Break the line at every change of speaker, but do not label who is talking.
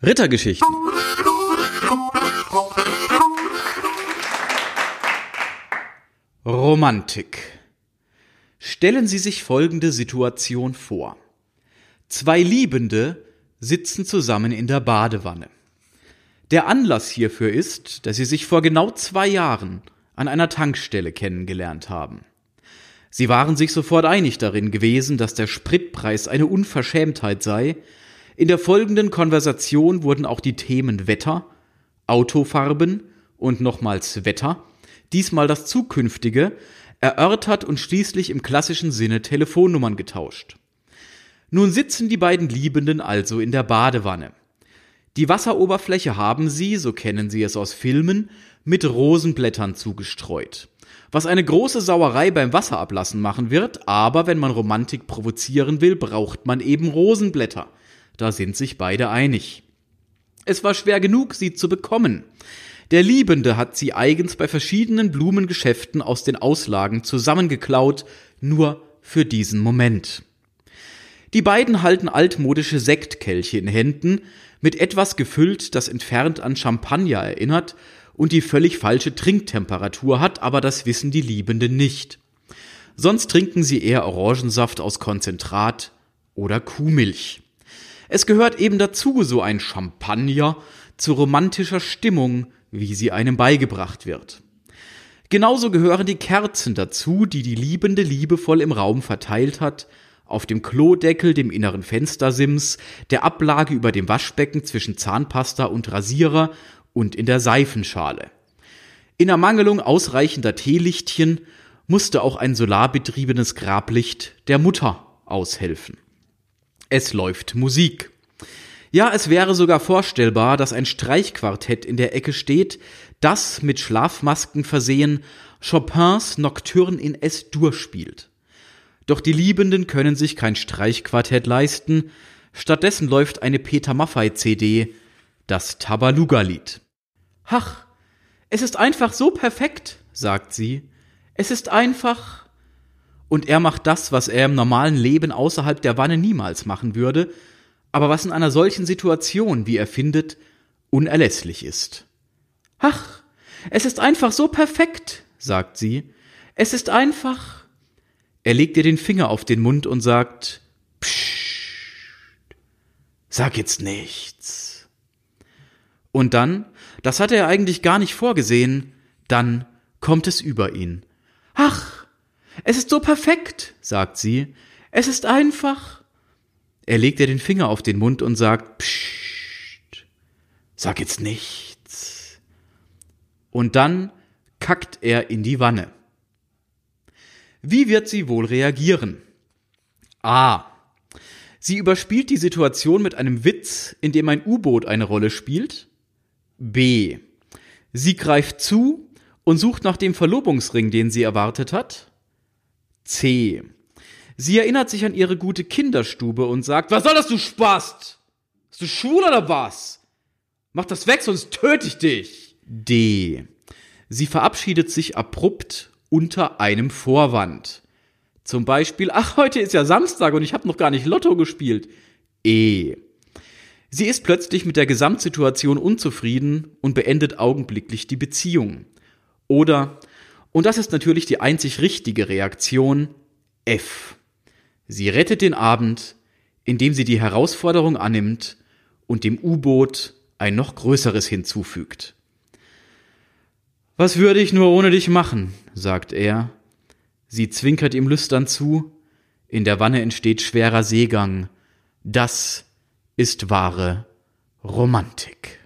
Rittergeschichten. Romantik. Stellen Sie sich folgende Situation vor. Zwei Liebende sitzen zusammen in der Badewanne. Der Anlass hierfür ist, dass sie sich vor genau zwei Jahren an einer Tankstelle kennengelernt haben. Sie waren sich sofort einig darin gewesen, dass der Spritpreis eine Unverschämtheit sei. In der folgenden Konversation wurden auch die Themen Wetter, Autofarben und nochmals Wetter, diesmal das zukünftige, erörtert und schließlich im klassischen Sinne Telefonnummern getauscht. Nun sitzen die beiden Liebenden also in der Badewanne. Die Wasseroberfläche haben sie, so kennen sie es aus Filmen, mit Rosenblättern zugestreut. Was eine große Sauerei beim Wasserablassen machen wird, aber wenn man Romantik provozieren will, braucht man eben Rosenblätter. Da sind sich beide einig. Es war schwer genug, sie zu bekommen. Der Liebende hat sie eigens bei verschiedenen Blumengeschäften aus den Auslagen zusammengeklaut, nur für diesen Moment. Die beiden halten altmodische Sektkelche in Händen, mit etwas gefüllt, das entfernt an Champagner erinnert und die völlig falsche Trinktemperatur hat, aber das wissen die Liebenden nicht. Sonst trinken sie eher Orangensaft aus Konzentrat oder Kuhmilch. Es gehört eben dazu, so ein Champagner, zu romantischer Stimmung, wie sie einem beigebracht wird. Genauso gehören die Kerzen dazu, die die Liebende liebevoll im Raum verteilt hat, auf dem Klodeckel, dem inneren Fenstersims, der Ablage über dem Waschbecken zwischen Zahnpasta und Rasierer und in der Seifenschale. In Ermangelung ausreichender Teelichtchen musste auch ein solarbetriebenes Grablicht der Mutter aushelfen. Es läuft Musik. Ja, es wäre sogar vorstellbar, dass ein Streichquartett in der Ecke steht, das mit Schlafmasken versehen Chopins Nocturne in S-Dur spielt. Doch die Liebenden können sich kein Streichquartett leisten. Stattdessen läuft eine Peter Maffay CD, das Tabaluga-Lied. Ach, es ist einfach so perfekt, sagt sie. Es ist einfach. Und er macht das, was er im normalen Leben außerhalb der Wanne niemals machen würde, aber was in einer solchen Situation, wie er findet, unerlässlich ist. Ach, es ist einfach so perfekt, sagt sie. Es ist einfach. Er legt ihr den Finger auf den Mund und sagt, Psst, sag jetzt nichts. Und dann, das hatte er eigentlich gar nicht vorgesehen, dann kommt es über ihn. Ach, es ist so perfekt, sagt sie. Es ist einfach. Er legt ihr den Finger auf den Mund und sagt, Psst, sag jetzt nichts. Und dann kackt er in die Wanne. Wie wird sie wohl reagieren? A. Sie überspielt die Situation mit einem Witz, in dem ein U-Boot eine Rolle spielt. B. Sie greift zu und sucht nach dem Verlobungsring, den sie erwartet hat. C. Sie erinnert sich an ihre gute Kinderstube und sagt, was soll das, du Spast? Bist du schwul oder was? Mach das weg, sonst töte ich dich. D. Sie verabschiedet sich abrupt unter einem Vorwand. Zum Beispiel, ach, heute ist ja Samstag und ich habe noch gar nicht Lotto gespielt. E. Sie ist plötzlich mit der Gesamtsituation unzufrieden und beendet augenblicklich die Beziehung. Oder, und das ist natürlich die einzig richtige Reaktion, F. Sie rettet den Abend, indem sie die Herausforderung annimmt und dem U-Boot ein noch größeres hinzufügt. Was würde ich nur ohne dich machen? sagt er. Sie zwinkert ihm lüstern zu. In der Wanne entsteht schwerer Seegang. Das ist wahre Romantik.